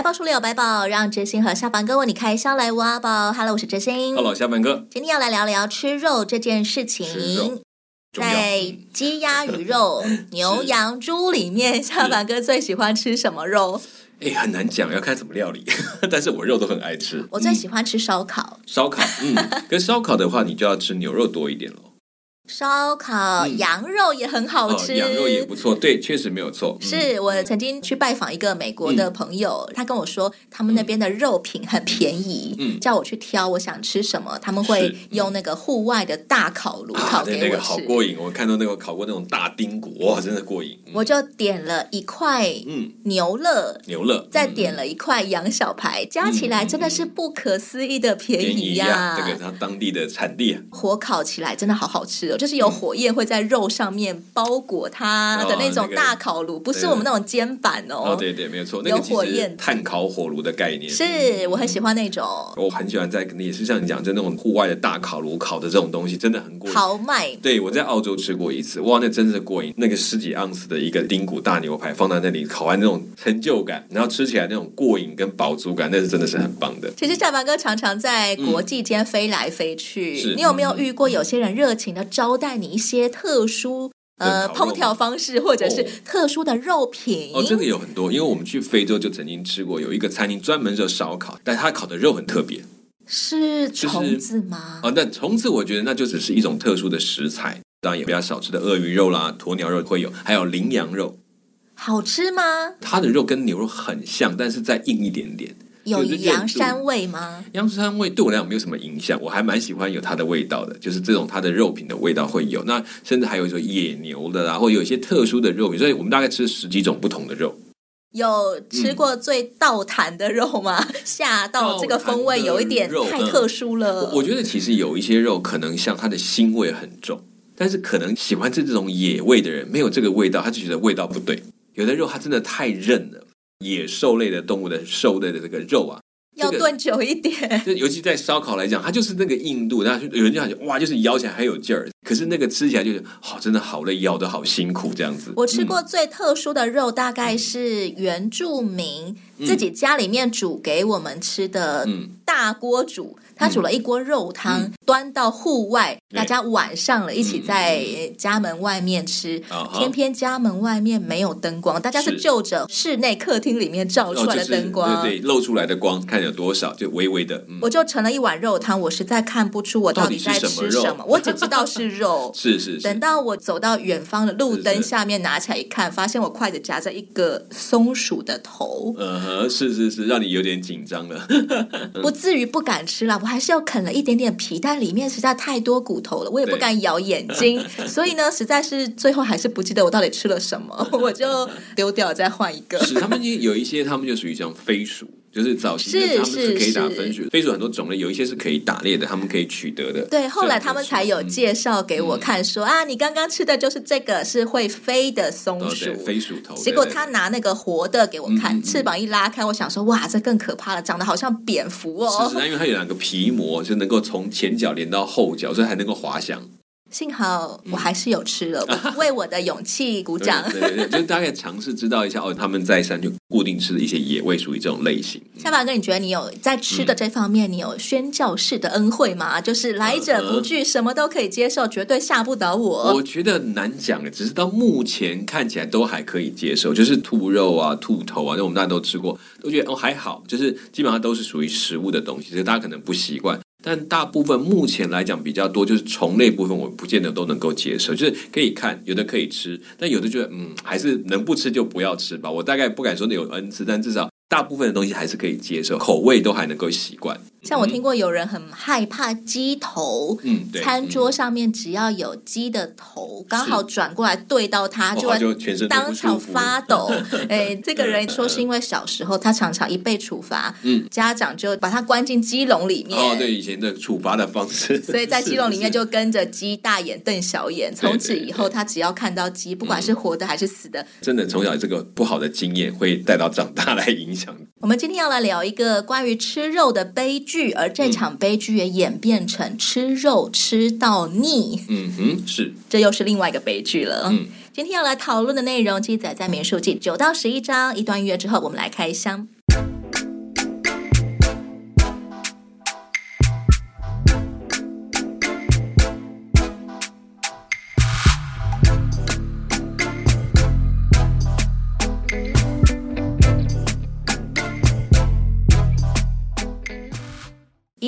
百宝书里有百宝，让哲星和小凡哥为你开箱来挖宝。Hello，我是哲星。Hello，小凡哥。今天要来聊聊吃肉这件事情。在鸡、鸭、鱼肉、牛、羊、猪里面，下凡哥最喜欢吃什么肉？哎，很难讲，要看怎么料理。但是我肉都很爱吃。我最喜欢吃烧烤。嗯、烧烤，嗯，跟烧烤的话，你就要吃牛肉多一点喽。烧烤羊肉也很好吃，羊肉也不错，对，确实没有错。嗯、是我曾经去拜访一个美国的朋友，嗯、他跟我说，他们那边的肉品很便宜，嗯，叫我去挑我想吃什么，他们会用那个户外的大烤炉烤给我吃，啊、那个好过瘾。我看到那个烤过那种大丁骨，哇，真的过瘾。我就点了一块嗯牛肋，嗯、牛肋，再点了一块羊小排，嗯、加起来真的是不可思议的便宜呀，啊！这个它当地的产地，啊火烤起来真的好好吃哦。就是有火焰会在肉上面包裹它的那种大烤炉，不是我们那种煎板哦。哦，对对，没有错，有火焰碳烤火炉的概念。是我很喜欢那种，我很喜欢在也是像你讲，就那种户外的大烤炉烤的这种东西，真的很过瘾。豪迈。对，我在澳洲吃过一次，哇，那真的是过瘾。那个十几盎司的一个丁骨大牛排放在那里烤完，那种成就感，然后吃起来那种过瘾跟饱足感，那是真的是很棒的。其实夏凡哥常常在国际间飞来飞去，你有没有遇过有些人热情的招待你？一些特殊呃烹调方式，或者是特殊的肉品哦，这个有很多。因为我们去非洲就曾经吃过，有一个餐厅专门做烧烤，但它烤的肉很特别，是虫子吗？哦，那虫子我觉得那就只是一种特殊的食材，当然也比较少吃的鳄鱼肉啦、鸵鸟肉会有，还有羚羊肉，好吃吗？它的肉跟牛肉很像，但是再硬一点点。有羊膻味吗？羊膻味对我来讲没有什么影响，我还蛮喜欢有它的味道的，就是这种它的肉品的味道会有。那甚至还有说野牛的啦，或有一些特殊的肉品，所以我们大概吃十几种不同的肉。有吃过最道坛的肉吗？吓、嗯、到这个风味有一点太特殊了。嗯、我觉得其实有一些肉可能像它的腥味很重，但是可能喜欢吃这种野味的人没有这个味道，他就觉得味道不对。有的肉它真的太韧了。野兽类的动物的兽类的这个肉啊，要炖久一点。就尤其在烧烤来讲，它就是那个硬度，然后有人就感觉哇，就是咬起来很有劲儿。可是那个吃起来就是好，真的好累，咬的好辛苦这样子。我吃过最特殊的肉，大概是原住民自己家里面煮给我们吃的大锅煮。他煮了一锅肉汤，嗯、端到户外，嗯、大家晚上了一起在家门外面吃。嗯、偏偏家门外面没有灯光，大家是就着室内客厅里面照出来的灯光，哦就是、对对，露出来的光看有多少，就微微的。嗯、我就盛了一碗肉汤，我实在看不出我到底在吃什么，什么我只知道是肉。是，是是。等到我走到远方的路灯下面拿起来一看，发现我筷子夹着一个松鼠的头。嗯哼，是是是，让你有点紧张了。不至于不敢吃了。还是要啃了一点点皮，但里面实在太多骨头了，我也不敢咬眼睛，所以呢，实在是最后还是不记得我到底吃了什么，我就丢掉，再换一个。是他们有一些，他们就属于像飞鼠，就是早期的他们是可以打分数，飞鼠很多种类，有一些是可以打猎的，他们可以取得的。对，后来他们才有介绍给我看说，说、嗯、啊，你刚刚吃的就是这个是会飞的松鼠，哦、飞鼠头。结果他拿那个活的给我看，嗯、翅膀一拉开，我想说哇，这更可怕了，长得好像蝙蝠哦。是，是，因为它有两个皮膜，就能够从前脚连到后脚，所以还能够滑翔。幸好我还是有吃了，嗯、为我的勇气鼓掌。对对对，就大概尝试知道一下哦，他们在山就固定吃的一些野味，属于这种类型。夏凡哥，你觉得你有在吃的这方面，你有宣教式的恩惠吗？嗯、就是来者不拒，什么都可以接受，绝对吓不倒我。我觉得难讲，只是到目前看起来都还可以接受，就是兔肉啊、兔头啊，那我们大家都吃过，都觉得哦还好，就是基本上都是属于食物的东西，所以大家可能不习惯。但大部分目前来讲比较多，就是虫类部分，我不见得都能够接受。就是可以看，有的可以吃，但有的觉得嗯，还是能不吃就不要吃吧。我大概不敢说那有 N 次，但至少大部分的东西还是可以接受，口味都还能够习惯。像我听过有人很害怕鸡头，嗯，对，餐桌上面只要有鸡的头，刚好转过来对到他，就会全身当场发抖。哎，这个人说是因为小时候他常常一被处罚，嗯，家长就把他关进鸡笼里面。哦，对，以前的处罚的方式，所以在鸡笼里面 就跟着鸡大眼瞪小眼。从此以后，他只要看到鸡，不管是活的还是死的，真的从小这个不好的经验会带到长大来影响。我们今天要来聊一个关于吃肉的悲剧，而这场悲剧也演变成吃肉吃到腻。嗯哼，是，这又是另外一个悲剧了。嗯，今天要来讨论的内容记载在《民数记》九到十一章。一段音乐之后，我们来开箱。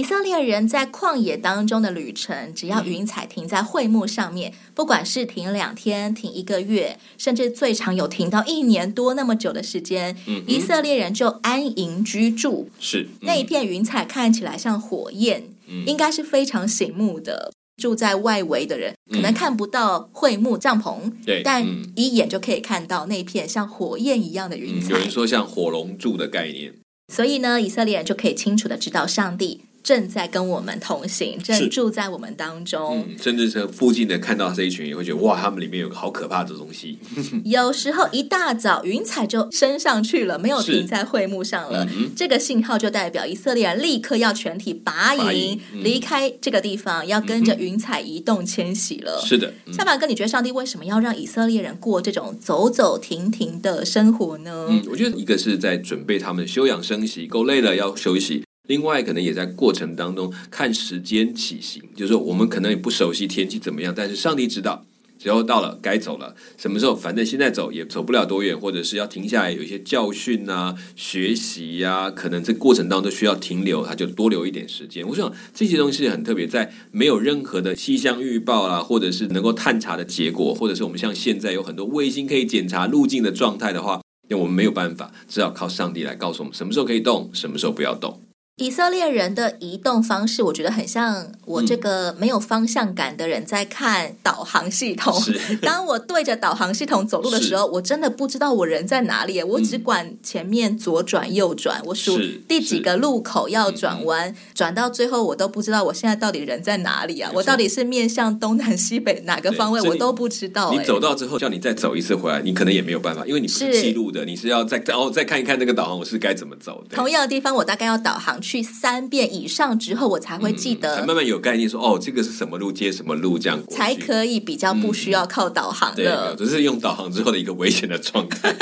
以色列人在旷野当中的旅程，只要云彩停在会幕上面，不管是停两天、停一个月，甚至最长有停到一年多那么久的时间，嗯、以色列人就安营居住。是、嗯、那一片云彩看起来像火焰，嗯、应该是非常醒目的。住在外围的人可能看不到会幕帐篷，但一眼就可以看到那片像火焰一样的云彩。嗯、有人说像火龙柱的概念，所以呢，以色列人就可以清楚的知道上帝。正在跟我们同行，正住在我们当中，嗯、甚至是附近的看到这一群，也会觉得哇，他们里面有个好可怕的东西。有时候一大早云彩就升上去了，没有停在会幕上了，嗯、这个信号就代表以色列人立刻要全体拔营，嗯、离开这个地方，要跟着云彩移动迁徙了。是的，小马哥，你觉得上帝为什么要让以色列人过这种走走停停的生活呢？嗯，我觉得一个是在准备他们休养生息，够累了要休息。另外，可能也在过程当中看时间起行，就是说我们可能也不熟悉天气怎么样，但是上帝知道，只要到了该走了，什么时候，反正现在走也走不了多远，或者是要停下来有一些教训啊、学习呀、可能这过程当中需要停留，他就多留一点时间。我想这些东西很特别，在没有任何的气象预报啊，或者是能够探查的结果，或者是我们像现在有很多卫星可以检查路径的状态的话，那我们没有办法，只好靠上帝来告诉我们什么时候可以动，什么时候不要动。以色列人的移动方式，我觉得很像我这个没有方向感的人在看导航系统。是 当我对着导航系统走路的时候，我真的不知道我人在哪里。我只管前面左转右转，我数第几个路口要转弯，转到最后我都不知道我现在到底人在哪里啊！我到底是面向东南西北哪个方位，我都不知道。你走到之后，叫你再走一次回来，你可能也没有办法，因为你不是记录的，你是要再再哦再看一看那个导航，我是该怎么走的。同样的地方，我大概要导航。去三遍以上之后，我才会记得，嗯、才慢慢有概念说，说哦，这个是什么路接什么路，这样才可以比较不需要靠导航的。只、嗯、是用导航之后的一个危险的状态。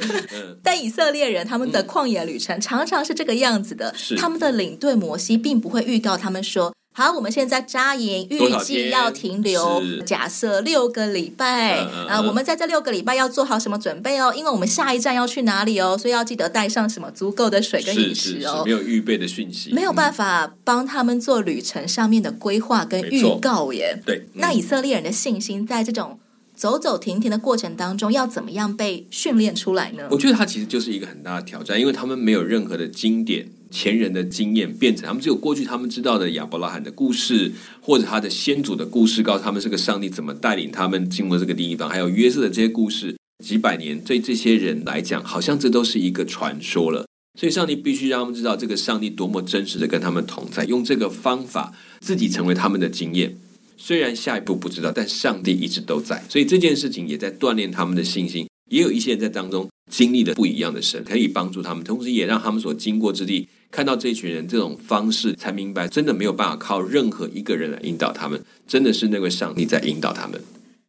但以色列人他们的旷野旅程常常是这个样子的，他们的领队摩西并不会预告他们说。好，我们现在扎营，预计要停留，假设六个礼拜。啊、嗯呃，我们在这六个礼拜要做好什么准备哦？因为我们下一站要去哪里哦，所以要记得带上什么足够的水跟饮食哦。是是是，没有预备的讯息，没有办法帮他们做旅程上面的规划跟预告耶。对，嗯、那以色列人的信心在这种走走停停的过程当中，要怎么样被训练出来呢？我觉得它其实就是一个很大的挑战，因为他们没有任何的经典。前人的经验变成他们只有过去他们知道的亚伯拉罕的故事，或者他的先祖的故事，告诉他们这个上帝怎么带领他们进入这个地方，还有约瑟的这些故事，几百年对这些人来讲，好像这都是一个传说了。所以上帝必须让他们知道这个上帝多么真实的跟他们同在，用这个方法自己成为他们的经验。虽然下一步不知道，但上帝一直都在，所以这件事情也在锻炼他们的信心。也有一些人在当中经历的不一样的神，可以帮助他们，同时也让他们所经过之地。看到这一群人这种方式，才明白真的没有办法靠任何一个人来引导他们，真的是那位上帝在引导他们。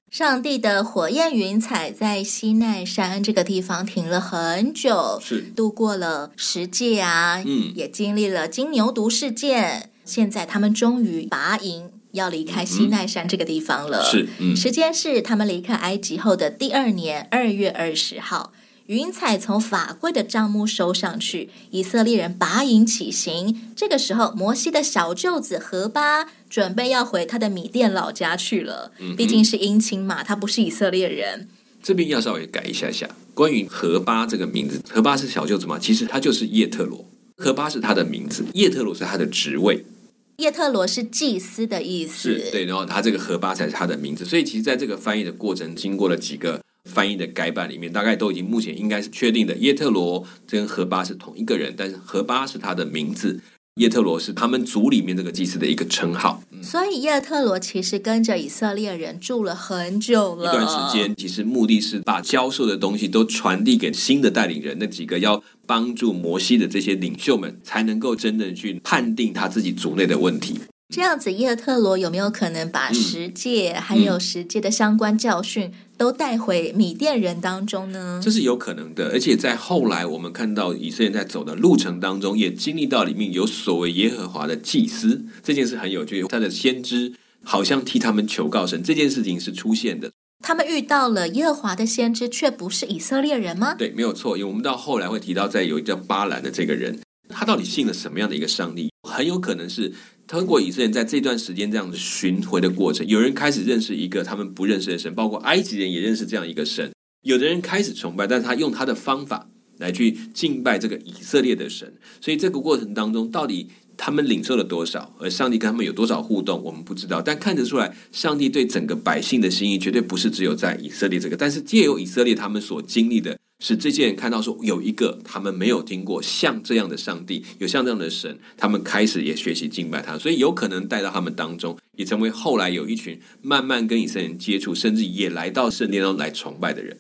上帝的火焰云彩在西奈山这个地方停了很久，是度过了十诫啊，嗯，也经历了金牛犊事件。现在他们终于拔营，要离开西奈山这个地方了。是，嗯，时间是他们离开埃及后的第二年二月二十号。云彩从法柜的帐幕收上去，以色列人拔营起行。这个时候，摩西的小舅子何巴准备要回他的米店老家去了。嗯、哼毕竟是姻亲嘛，他不是以色列人。这边要稍微改一下下，关于何巴这个名字，何巴是小舅子嘛？其实他就是叶特罗，何巴是他的名字，叶特罗是他的职位。叶特罗是祭司的意思，是对，然后他这个何巴才是他的名字。所以其实在这个翻译的过程，经过了几个翻译的改版里面，大概都已经目前应该是确定的，耶特罗跟何巴是同一个人，但是何巴是他的名字。耶特罗是他们族里面这个祭司的一个称号，所以耶特罗其实跟着以色列人住了很久了，一段时间。其实目的是把教授的东西都传递给新的带领人，那几个要帮助摩西的这些领袖们，才能够真正去判定他自己族内的问题。这样子，耶特罗有没有可能把十诫还有十诫的相关教训都带回米甸人当中呢？这是有可能的，而且在后来我们看到以色列在走的路程当中，也经历到里面有所谓耶和华的祭司这件事很有趣，他的先知好像替他们求告神，这件事情是出现的。他们遇到了耶和华的先知，却不是以色列人吗？对，没有错，因为我们到后来会提到，在有一个叫巴兰的这个人，他到底信了什么样的一个上帝？很有可能是。通过以色列在这段时间这样子巡回的过程，有人开始认识一个他们不认识的神，包括埃及人也认识这样一个神。有的人开始崇拜，但是他用他的方法来去敬拜这个以色列的神。所以这个过程当中，到底他们领受了多少，而上帝跟他们有多少互动，我们不知道。但看得出来，上帝对整个百姓的心意绝对不是只有在以色列这个，但是借由以色列他们所经历的。使这些人看到说，有一个他们没有听过像这样的上帝，有像这样的神，他们开始也学习敬拜他，所以有可能带到他们当中，也成为后来有一群慢慢跟以色列人接触，甚至也来到圣殿中来崇拜的人。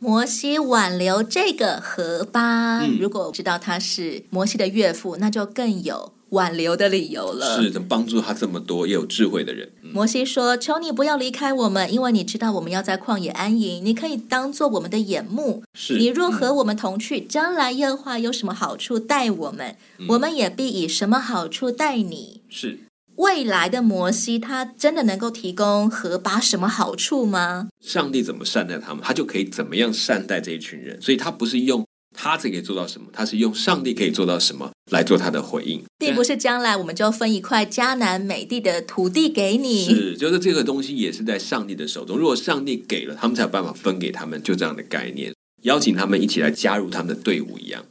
摩西挽留这个何巴，嗯、如果知道他是摩西的岳父，那就更有。挽留的理由了，是能帮助他这么多也有智慧的人。摩西说：“求你不要离开我们，因为你知道我们要在旷野安营，你可以当做我们的眼目。是你若和我们同去，将来耶和华有什么好处待我们，嗯、我们也必以什么好处待你。是未来的摩西，他真的能够提供和巴什么好处吗？上帝怎么善待他们，他就可以怎么样善待这一群人。所以他不是用。”他这可以做到什么？他是用上帝可以做到什么来做他的回应，并不是将来我们就分一块迦南美地的土地给你。是，就是这个东西也是在上帝的手中。如果上帝给了，他们才有办法分给他们，就这样的概念，邀请他们一起来加入他们的队伍一样。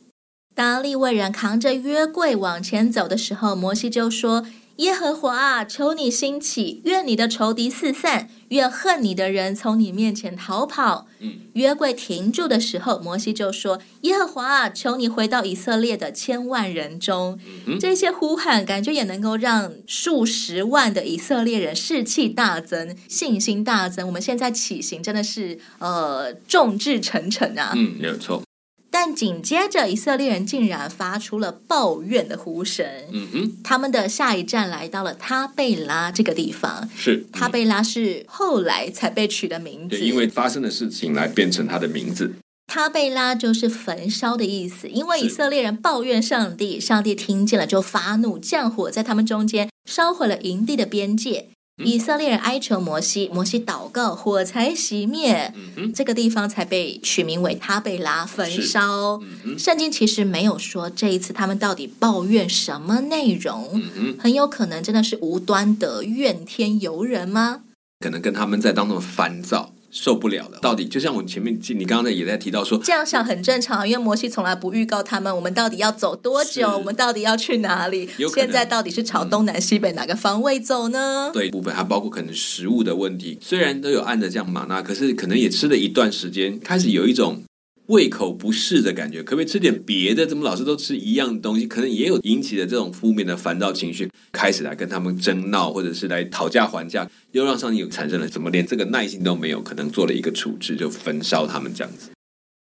当利未人扛着约柜往前走的时候，摩西就说。耶和华啊，求你兴起，愿你的仇敌四散，愿恨你的人从你面前逃跑。嗯，约柜停住的时候，摩西就说：“耶和华啊，求你回到以色列的千万人中。嗯”这些呼喊，感觉也能够让数十万的以色列人士气大增，信心大增。我们现在起行真的是呃众志成城啊！嗯，没有错。但紧接着，以色列人竟然发出了抱怨的呼声。嗯哼，他们的下一站来到了他贝拉这个地方。是，嗯、他贝拉是后来才被取的名字，因为发生的事情来变成他的名字。他贝拉就是焚烧的意思，因为以色列人抱怨上帝，上帝听见了就发怒，降火在他们中间，烧毁了营地的边界。以色列人哀求摩西，摩西祷告，火才熄灭，嗯、这个地方才被取名为他贝拉焚烧。嗯、圣经其实没有说这一次他们到底抱怨什么内容，嗯、很有可能真的是无端的怨天尤人吗？可能跟他们在当中烦躁。受不了了，到底就像我前面你刚刚也在提到说，这样想很正常，因为摩西从来不预告他们，我们到底要走多久，我们到底要去哪里，现在到底是朝东南西北哪个方位走呢？对，部分还包括可能食物的问题，虽然都有按着这样玛纳，可是可能也吃了一段时间，开始有一种。胃口不适的感觉，可不可以吃点别的？怎么老是都吃一样的东西？可能也有引起的这种负面的烦躁情绪，开始来跟他们争闹，或者是来讨价还价，又让上帝有产生了怎么连这个耐心都没有？可能做了一个处置，就焚烧他们这样子。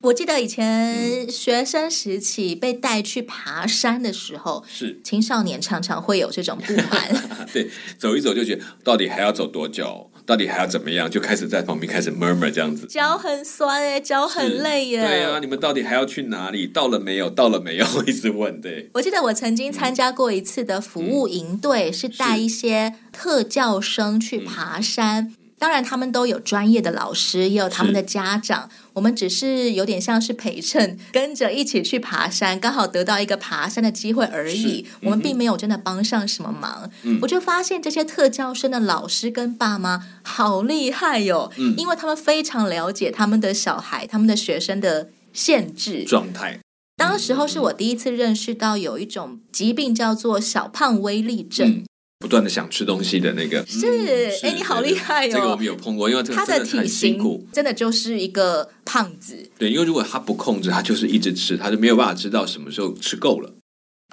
我记得以前学生时期被带去爬山的时候，是青少年常常会有这种不满。对，走一走就觉得到底还要走多久？到底还要怎么样？就开始在旁边开始 murmur 这样子，脚很酸哎，脚很累耶。对啊，你们到底还要去哪里？到了没有？到了没有？一直问。对，我记得我曾经参加过一次的服务营队，嗯、是带一些特教生去爬山。当然，他们都有专业的老师，也有他们的家长。我们只是有点像是陪衬，跟着一起去爬山，刚好得到一个爬山的机会而已。嗯、我们并没有真的帮上什么忙。嗯、我就发现这些特教生的老师跟爸妈好厉害哟、哦，嗯、因为他们非常了解他们的小孩、他们的学生的限制状态。当时候是我第一次认识到有一种疾病叫做小胖威力症。嗯不断的想吃东西的那个是，哎、嗯，你好厉害哦！这个我们有碰过，因为这个真的很辛苦，真的就是一个胖子。对，因为如果他不控制，他就是一直吃，他就没有办法知道什么时候吃够了。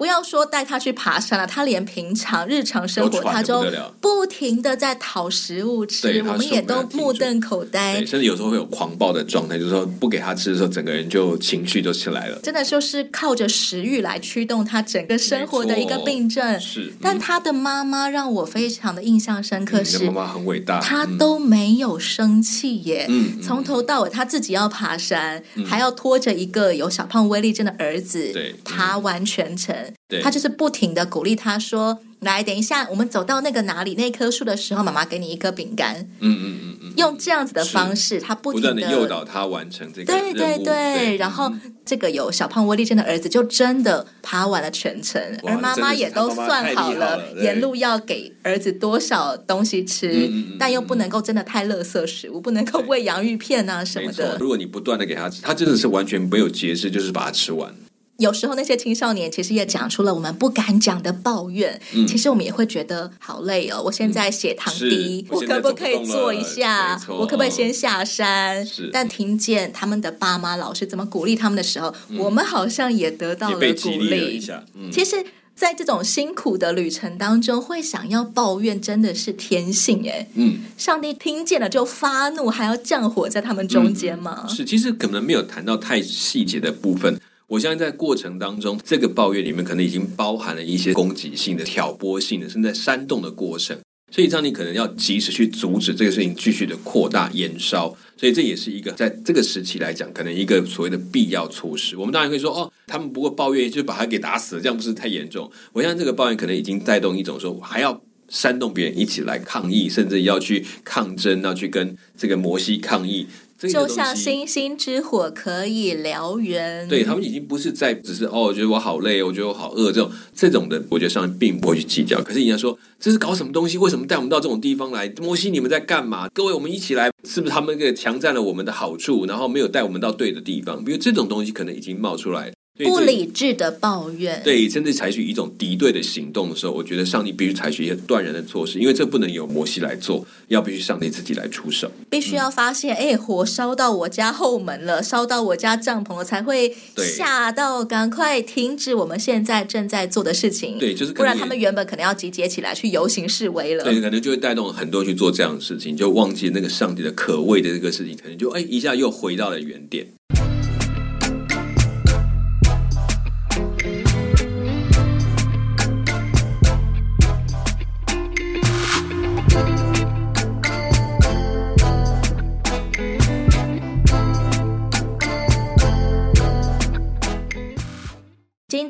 不要说带他去爬山了，他连平常日常生活，他就不停的在讨食物吃，我们也都目瞪口呆。甚至有时候会有狂暴的状态，就是说不给他吃的时候，整个人就情绪就起来了。真的就是靠着食欲来驱动他整个生活的一个病症。是，嗯、但他的妈妈让我非常的印象深刻是，是、嗯、妈妈很伟大，他都没有生气耶。嗯，从头到尾他自己要爬山，嗯、还要拖着一个有小胖威力症的儿子，对，爬完全程。对。他就是不停的鼓励他说：“来，等一下，我们走到那个哪里那棵树的时候，妈妈给你一颗饼干。”嗯嗯嗯嗯，用这样子的方式，他不停的诱导他完成这个对对对，对然后这个有小胖威力症的儿子就真的爬完了全程，而妈妈也都算好了沿路要给儿子多少东西吃，但又不能够真的太垃圾食物，不能够喂洋芋片啊什么的。如果你不断的给他吃，他真的是完全没有节制，就是把它吃完。有时候那些青少年其实也讲出了我们不敢讲的抱怨，嗯、其实我们也会觉得好累哦。我现在血糖低，嗯、我可不可以坐一下？我可不可以先下山？是但听见他们的爸妈、老师怎么鼓励他们的时候，嗯、我们好像也得到了鼓励。嗯、其实，在这种辛苦的旅程当中，会想要抱怨，真的是天性哎。嗯，上帝听见了就发怒，还要降火在他们中间吗？嗯、是，其实可能没有谈到太细节的部分。我相信在过程当中，这个抱怨里面可能已经包含了一些攻击性的、挑拨性的，甚至在煽动的过程。所以这样你可能要及时去阻止这个事情继续的扩大延烧。所以这也是一个在这个时期来讲，可能一个所谓的必要措施。我们当然可以说，哦，他们不过抱怨就把他给打死了，这样不是太严重？我相信这个抱怨可能已经带动一种说，还要煽动别人一起来抗议，甚至要去抗争，要去跟这个摩西抗议。就像星星之火可以燎原，对，他们已经不是在只是哦，我觉得我好累，我觉得我好饿这种这种的，我觉得上面并不会去计较。可是人家说这是搞什么东西？为什么带我们到这种地方来？摩西，你们在干嘛？各位，我们一起来，是不是他们给强占了我们的好处，然后没有带我们到对的地方？比如这种东西可能已经冒出来。不理智的抱怨，对，甚至采取一种敌对的行动的时候，我觉得上帝必须采取一些断然的措施，因为这不能由摩西来做，要必须上帝自己来出手。必须要发现，哎、嗯，火烧到我家后门了，烧到我家帐篷了，才会吓到，赶快停止我们现在正在做的事情。对，就是不然他们原本可能要集结起来去游行示威了。对，可能就会带动很多去做这样的事情，就忘记那个上帝的可畏的这个事情，可能就哎一下又回到了原点。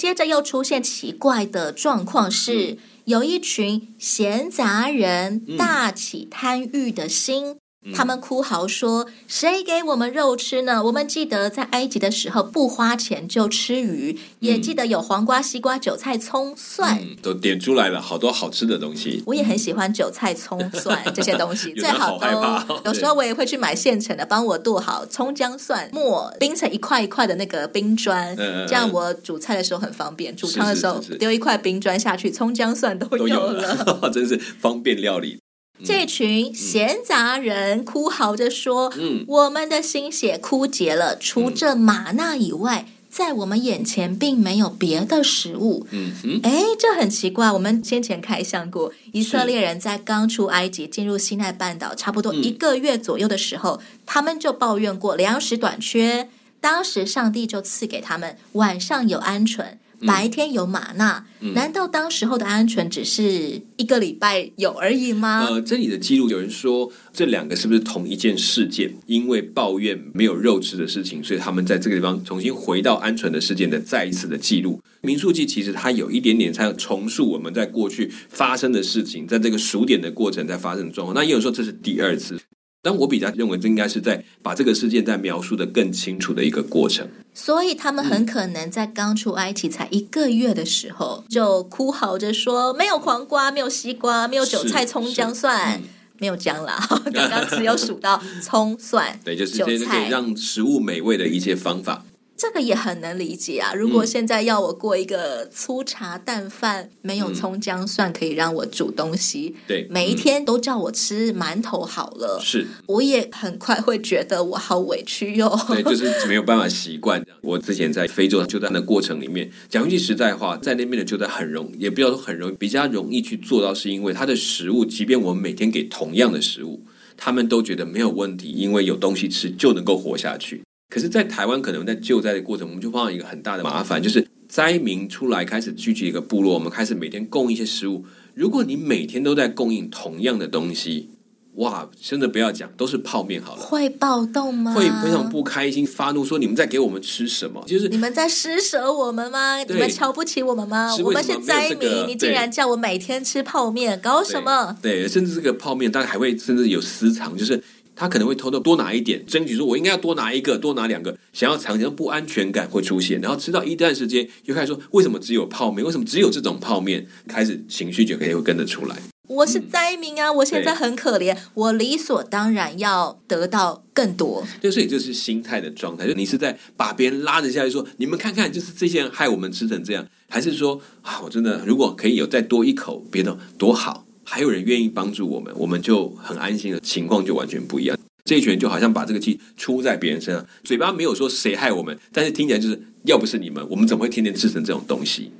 接着又出现奇怪的状况是，有一群闲杂人大起贪欲的心。嗯他们哭嚎说：“谁给我们肉吃呢？我们记得在埃及的时候不花钱就吃鱼，也记得有黄瓜、西瓜、韭菜、葱、蒜，嗯、都点出来了，好多好吃的东西。我也很喜欢韭菜、葱、蒜这些东西，最好都。哦、有时候我也会去买现成的，帮我剁好葱、姜、蒜末，冰成一块一块的那个冰砖，嗯、这样我煮菜的时候很方便。煮汤的时候丢一块冰砖下去，葱、姜、蒜都有了，有了 真是方便料理。”这群闲杂人哭嚎着说：“嗯，我们的心血枯竭了，除这玛纳以外，在我们眼前并没有别的食物。”嗯哼，哎，这很奇怪。我们先前开箱过，以色列人在刚出埃及、进入西奈半岛差不多一个月左右的时候，他们就抱怨过粮食短缺。当时上帝就赐给他们晚上有鹌鹑。白天有马纳，嗯、难道当时候的鹌鹑只是一个礼拜有而已吗？呃，这里的记录有人说，这两个是不是同一件事件？因为抱怨没有肉吃的事情，所以他们在这个地方重新回到鹌鹑的事件的再一次的记录。民数记其实它有一点点在重塑我们在过去发生的事情，在这个数点的过程在发生的状况。那也有说这是第二次。但我比较认为，这应该是在把这个事件再描述的更清楚的一个过程。所以他们很可能在刚出埃及才一个月的时候，就哭嚎着说：“没有黄瓜，没有西瓜，没有韭菜、葱、姜、蒜，嗯、没有姜啦。”刚刚只有数到葱、蒜，对，就是这些让食物美味的一些方法。这个也很能理解啊！如果现在要我过一个粗茶淡饭，嗯、没有葱姜蒜可以让我煮东西，对，每一天都叫我吃馒头好了，是，我也很快会觉得我好委屈哟。对，就是没有办法习惯。我之前在非洲救灾的过程里面，讲一句实在话，在那边的救灾很容易，也不要说很容易，比较容易去做到，是因为它的食物，即便我们每天给同样的食物，他们都觉得没有问题，因为有东西吃就能够活下去。可是，在台湾可能在救灾的过程，我们就碰到一个很大的麻烦，就是灾民出来开始聚集一个部落，我们开始每天供一些食物。如果你每天都在供应同样的东西，哇，真的不要讲，都是泡面好了，会暴动吗？会非常不开心，发怒说你们在给我们吃什么？就是你们在施舍我们吗？你们瞧不起我们吗？我们是灾民，你竟然叫我每天吃泡面，搞什么？对，对，甚至这个泡面，当然还会甚至有私藏，就是。他可能会偷偷多拿一点，争取说我应该要多拿一个，多拿两个，想要尝尝不安全感会出现，然后吃到一段时间又开始说为什么只有泡面？为什么只有这种泡面？开始情绪就可以会跟着出来。我是灾民啊，我现在很可怜，我理所当然要得到更多。就，所以这是心态的状态，就你是在把别人拉着下来说，你们看看，就是这些人害我们吃成这样，还是说啊，我真的如果可以有再多一口别的多好。还有人愿意帮助我们，我们就很安心了情况就完全不一样。这一群人就好像把这个气出在别人身上，嘴巴没有说谁害我们，但是听起来就是要不是你们，我们怎么会天天吃成这种东西？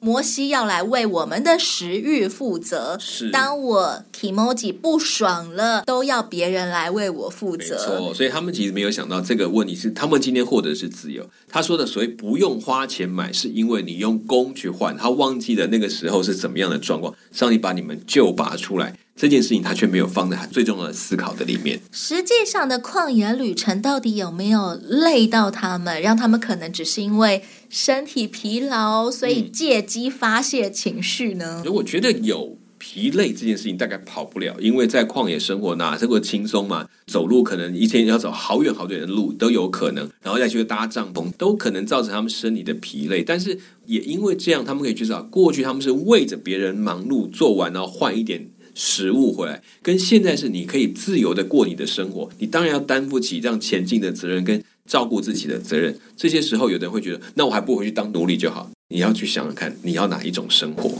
摩西要来为我们的食欲负责。是，当我 kimoji 不爽了，都要别人来为我负责。没错，所以他们其实没有想到这个问题是他们今天获得的是自由。他说的所谓不用花钱买，是因为你用工去换。他忘记了那个时候是怎么样的状况，上帝把你们救拔出来。这件事情他却没有放在最重要的思考的里面。实际上的旷野旅程到底有没有累到他们，让他们可能只是因为身体疲劳，所以借机发泄情绪呢？嗯，我觉得有疲累这件事情大概跑不了，因为在旷野生活哪这么轻松嘛？走路可能一天要走好远好远的路都有可能，然后再去搭帐篷都可能造成他们身体的疲累。但是也因为这样，他们可以知道过去他们是为着别人忙碌做完，然后换一点。食物回来，跟现在是你可以自由的过你的生活，你当然要担负起这样前进的责任跟照顾自己的责任。这些时候，有的人会觉得，那我还不如回去当奴隶就好。你要去想想看，你要哪一种生活？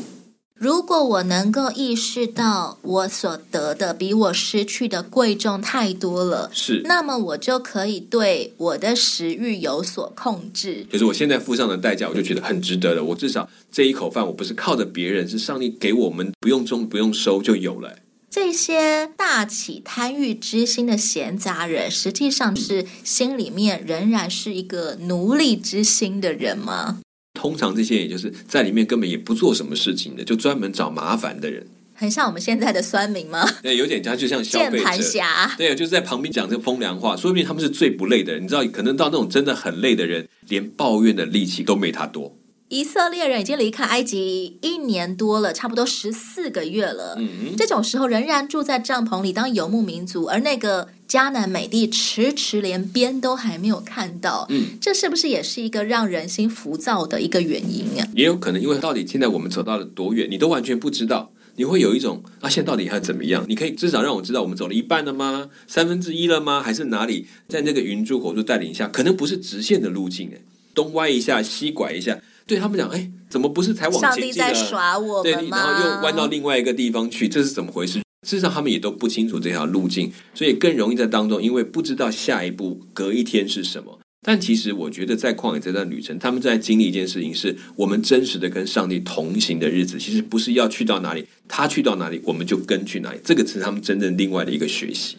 如果我能够意识到我所得的比我失去的贵重太多了，是，那么我就可以对我的食欲有所控制。就是我现在付上的代价，我就觉得很值得了。我至少这一口饭，我不是靠着别人，是上帝给我们，不用种不用收就有了。这些大起贪欲之心的闲杂人，实际上是心里面仍然是一个奴隶之心的人吗？通常这些也就是在里面根本也不做什么事情的，就专门找麻烦的人，很像我们现在的酸民吗？对，有点像，就像消费者，键盘侠。对，就是在旁边讲这个风凉话，说不定他们是最不累的人。你知道，可能到那种真的很累的人，连抱怨的力气都没他多。以色列人已经离开埃及一年多了，差不多十四个月了。嗯，这种时候仍然住在帐篷里当游牧民族，而那个迦南美地迟迟连边都还没有看到。嗯，这是不是也是一个让人心浮躁的一个原因啊？也有可能，因为到底现在我们走到了多远，你都完全不知道。你会有一种啊，现在到底还怎么样？你可以至少让我知道，我们走了一半了吗？三分之一了吗？还是哪里？在那个云柱火柱带领下，可能不是直线的路径，哎，东歪一下，西拐一下。对他们讲，哎，怎么不是才往前进？上帝在耍我们吗？对，然后又弯到另外一个地方去，这是怎么回事？事实上，他们也都不清楚这条路径，所以更容易在当中，因为不知道下一步隔一天是什么。但其实，我觉得在旷野这段旅程，他们在经历一件事情，是我们真实的跟上帝同行的日子。其实不是要去到哪里，他去到哪里，我们就跟去哪里。这个是他们真正另外的一个学习。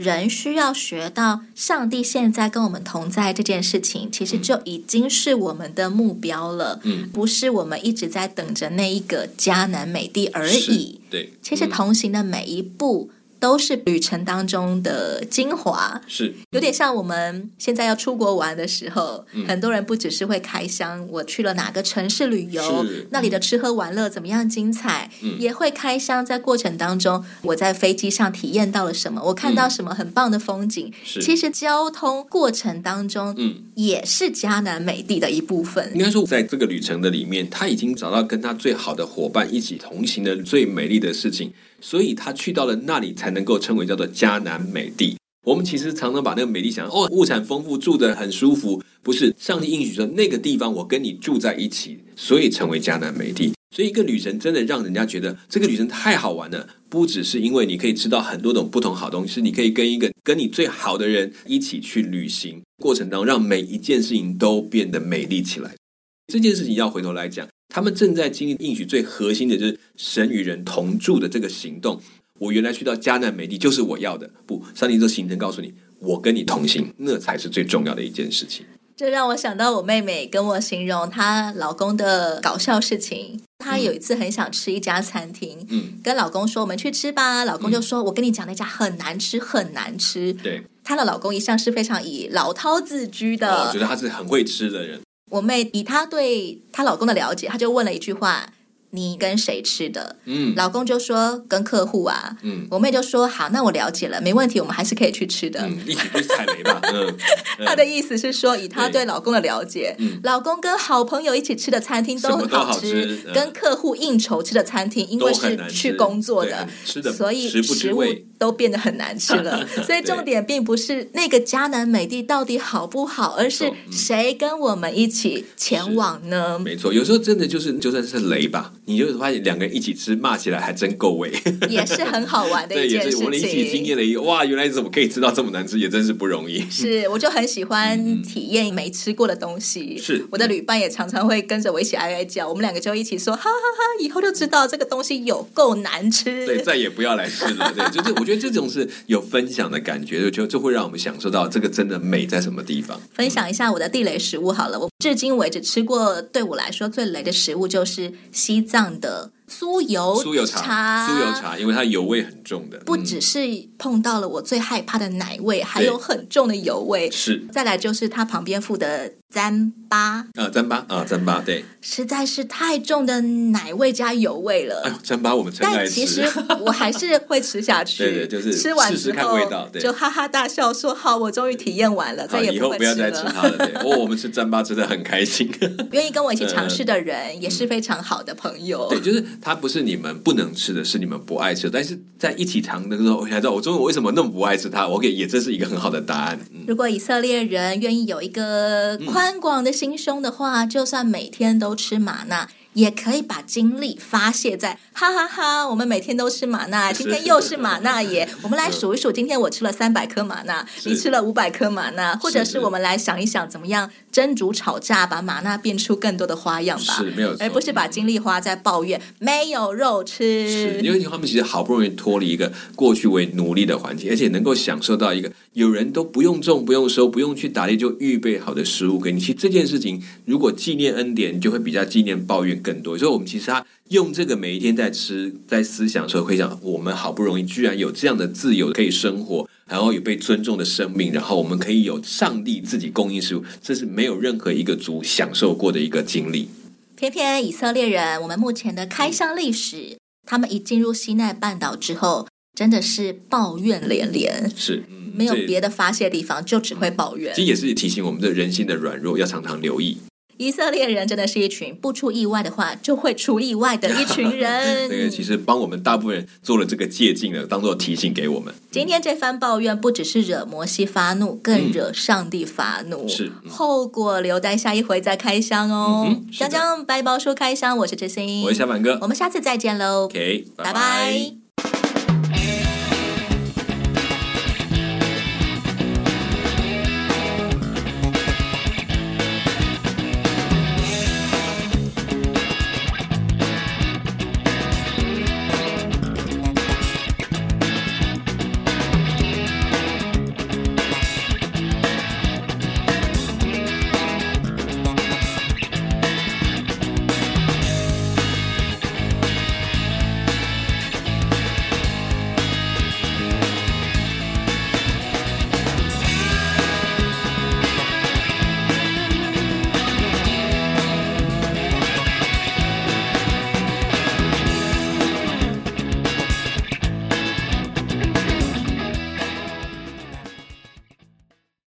人需要学到上帝现在跟我们同在这件事情，其实就已经是我们的目标了。嗯，不是我们一直在等着那一个迦南美地而已。对，其实同行的每一步都是旅程当中的精华，是。有点像我们现在要出国玩的时候，嗯、很多人不只是会开箱，我去了哪个城市旅游，那里的吃喝玩乐怎么样精彩，嗯、也会开箱在过程当中，我在飞机上体验到了什么，我看到什么很棒的风景。嗯、其实交通过程当中，嗯，也是迦南美地的一部分。应该说，在这个旅程的里面，他已经找到跟他最好的伙伴一起同行的最美丽的事情。所以他去到了那里，才能够称为叫做迦南美地。我们其实常常把那个美地想哦，物产丰富，住得很舒服。不是，上帝应许说那个地方我跟你住在一起，所以成为迦南美地。所以一个旅程真的让人家觉得这个旅程太好玩了，不只是因为你可以吃到很多种不同好东西，你可以跟一个跟你最好的人一起去旅行，过程当中让每一件事情都变得美丽起来。这件事情要回头来讲。他们正在经历应许最核心的就是神与人同住的这个行动。我原来去到迦南美地就是我要的，不，上帝这行程告诉你，我跟你同行，那才是最重要的一件事情。这让我想到我妹妹跟我形容她老公的搞笑事情。她有一次很想吃一家餐厅，嗯，跟老公说我们去吃吧，老公就说、嗯、我跟你讲那家很难吃，很难吃。对，她的老公一向是非常以老饕自居的，我、哦、觉得他是很会吃的人。我妹以她对她老公的了解，她就问了一句话。你跟谁吃的？嗯，老公就说跟客户啊。嗯，我妹就说好，那我了解了，没问题，我们还是可以去吃的。嗯，一起去采梅吧。嗯，她的意思是说，以她对老公的了解，老公跟好朋友一起吃的餐厅都很好吃，跟客户应酬吃的餐厅，因为是去工作的，所以食物都变得很难吃了。所以重点并不是那个迦南美地到底好不好，而是谁跟我们一起前往呢？没错，有时候真的就是就算是雷吧。你就发现两个人一起吃，骂起来还真够味，也是很好玩的一件事情。我们一起经验了一个，哇，原来怎么可以吃到这么难吃，也真是不容易。是，我就很喜欢体验没吃过的东西。是、嗯，我的旅伴也常常会跟着我一起哀哀叫，我们两个就一起说，哈哈哈，以后就知道这个东西有够难吃，对，再也不要来吃了。对，就是我觉得觉得这种是有分享的感觉，就就会让我们享受到这个真的美在什么地方。分享一下我的地雷食物好了，我至今为止吃过对我来说最雷的食物就是西藏的。酥油酥油茶，酥油茶，因为它油味很重的，不只是碰到了我最害怕的奶味，还有很重的油味。是，再来就是它旁边附的糌粑啊，糌粑啊，糌粑，对，实在是太重的奶味加油味了。哎呦，糌粑我们但其实 我还是会吃下去，对对，就是吃完之后就哈哈大笑说：“好，我终于体验完了，再也不会吃了。”以后不要再吃它了。对，哦，我们吃糌粑真的很开心。愿意跟我一起尝试的人也是非常好的朋友。对，就是它不是你们。不能吃的是你们不爱吃，但是在一起尝的时候，我才知道我中午为什么那么不爱吃它。我给也这是一个很好的答案。如果以色列人愿意有一个宽广的心胸的话，就算每天都吃玛纳。也可以把精力发泄在哈哈哈！我们每天都吃玛纳，今天又是玛纳耶！我们来数一数，今天我吃了三百颗玛纳，你吃了五百颗玛纳，或者是我们来想一想，怎么样蒸煮炒炸，把玛纳变出更多的花样吧？是没有错，而不是把精力花在抱怨没有肉吃。是因为他们其实好不容易脱离一个过去为奴隶的环境，而且能够享受到一个有人都不用种、不用收、不用去打猎就预备好的食物给你。其实这件事情，如果纪念恩典，你就会比较纪念抱怨。更多，所以我们其实他用这个每一天在吃，在思想的时候，会想我们好不容易居然有这样的自由可以生活，然后有被尊重的生命，然后我们可以有上帝自己供应食物，这是没有任何一个族享受过的一个经历。偏偏以色列人，我们目前的开箱历史，他们一进入西奈半岛之后，真的是抱怨连连，是、嗯、没有别的发泄地方，就只会抱怨。其实也是提醒我们的人性的软弱，要常常留意。以色列人真的是一群不出意外的话就会出意外的一群人。这个其实帮我们大部分人做了这个借鉴的，当做提醒给我们。今天这番抱怨不只是惹摩西发怒，更惹上帝发怒。是后果留待下一回再开箱哦。讲讲百宝书开箱，我是知心，我是小满哥，我们下次再见喽。OK，拜拜。